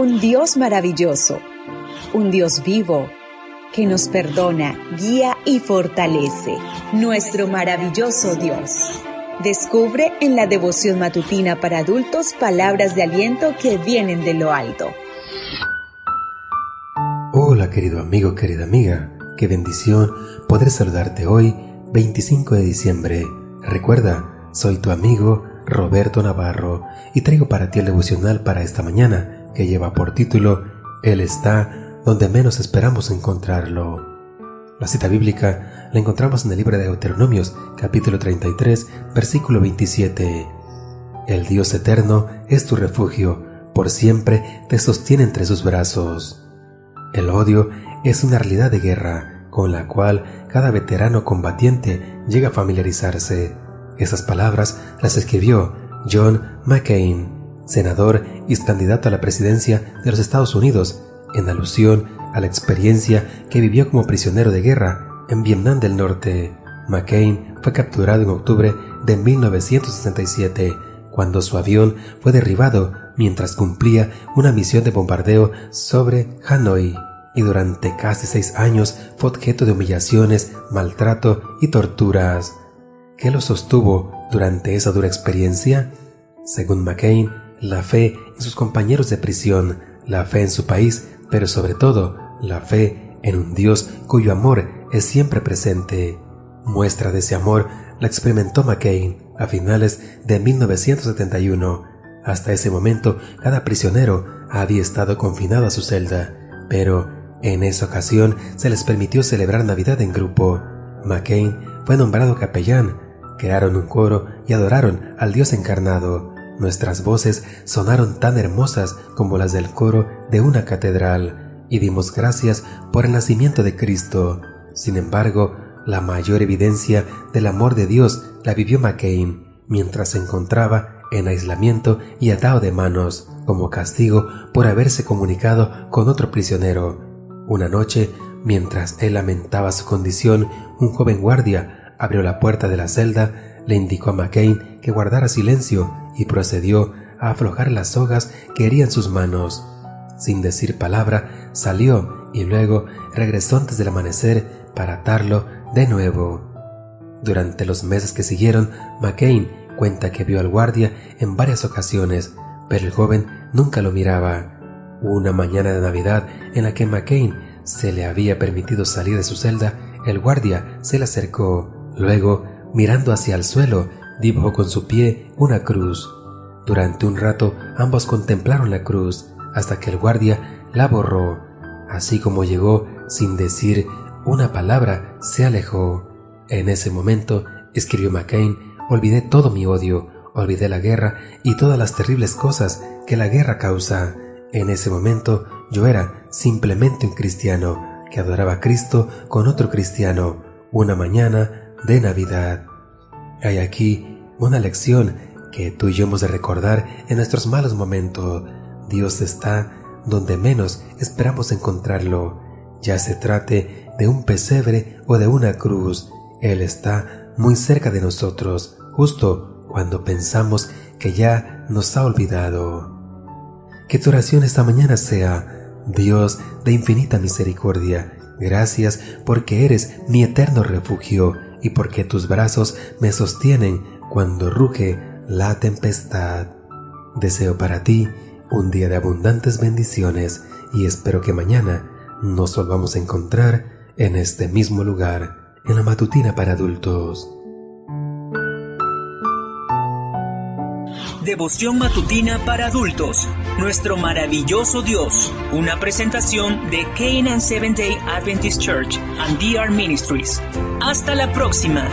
un Dios maravilloso, un Dios vivo, que nos perdona, guía y fortalece, nuestro maravilloso Dios. Descubre en la devoción matutina para adultos palabras de aliento que vienen de lo alto. Hola querido amigo, querida amiga, qué bendición poder saludarte hoy, 25 de diciembre. Recuerda, soy tu amigo Roberto Navarro y traigo para ti el devocional para esta mañana que lleva por título Él está donde menos esperamos encontrarlo. La cita bíblica la encontramos en el libro de Deuteronomios, capítulo 33, versículo 27. El Dios eterno es tu refugio, por siempre te sostiene entre sus brazos. El odio es una realidad de guerra con la cual cada veterano combatiente llega a familiarizarse. Esas palabras las escribió John McCain, senador y candidato a la presidencia de los Estados Unidos, en alusión a la experiencia que vivió como prisionero de guerra en Vietnam del Norte. McCain fue capturado en octubre de 1967 cuando su avión fue derribado mientras cumplía una misión de bombardeo sobre Hanoi y durante casi seis años fue objeto de humillaciones, maltrato y torturas. ¿Qué lo sostuvo durante esa dura experiencia? Según McCain, la fe en sus compañeros de prisión, la fe en su país pero sobre todo la fe en un Dios cuyo amor es siempre presente. Muestra de ese amor la experimentó McCain a finales de 1971. Hasta ese momento cada prisionero había estado confinado a su celda, pero en esa ocasión se les permitió celebrar Navidad en grupo. McCain fue nombrado capellán, crearon un coro y adoraron al Dios encarnado. Nuestras voces sonaron tan hermosas como las del coro de una catedral y dimos gracias por el nacimiento de Cristo. Sin embargo, la mayor evidencia del amor de Dios la vivió McCain mientras se encontraba en aislamiento y atado de manos como castigo por haberse comunicado con otro prisionero. Una noche, mientras él lamentaba su condición, un joven guardia abrió la puerta de la celda le indicó a McCain que guardara silencio y procedió a aflojar las sogas que herían sus manos. Sin decir palabra, salió y luego regresó antes del amanecer para atarlo de nuevo. Durante los meses que siguieron, McCain cuenta que vio al guardia en varias ocasiones, pero el joven nunca lo miraba. Una mañana de Navidad en la que McCain se le había permitido salir de su celda, el guardia se le acercó. Luego mirando hacia el suelo, dibujó con su pie una cruz. Durante un rato ambos contemplaron la cruz hasta que el guardia la borró. Así como llegó, sin decir una palabra, se alejó. En ese momento, escribió McCain, olvidé todo mi odio, olvidé la guerra y todas las terribles cosas que la guerra causa. En ese momento yo era simplemente un cristiano que adoraba a Cristo con otro cristiano. Una mañana de Navidad. Hay aquí una lección que tú y yo hemos de recordar en nuestros malos momentos. Dios está donde menos esperamos encontrarlo, ya se trate de un pesebre o de una cruz. Él está muy cerca de nosotros, justo cuando pensamos que ya nos ha olvidado. Que tu oración esta mañana sea, Dios de infinita misericordia, gracias porque eres mi eterno refugio y porque tus brazos me sostienen cuando ruge la tempestad. Deseo para ti un día de abundantes bendiciones y espero que mañana nos volvamos a encontrar en este mismo lugar, en la matutina para adultos. Devoción matutina para adultos. Nuestro maravilloso Dios. Una presentación de Canaan Seventh Day Adventist Church and DR Ministries. Hasta la próxima.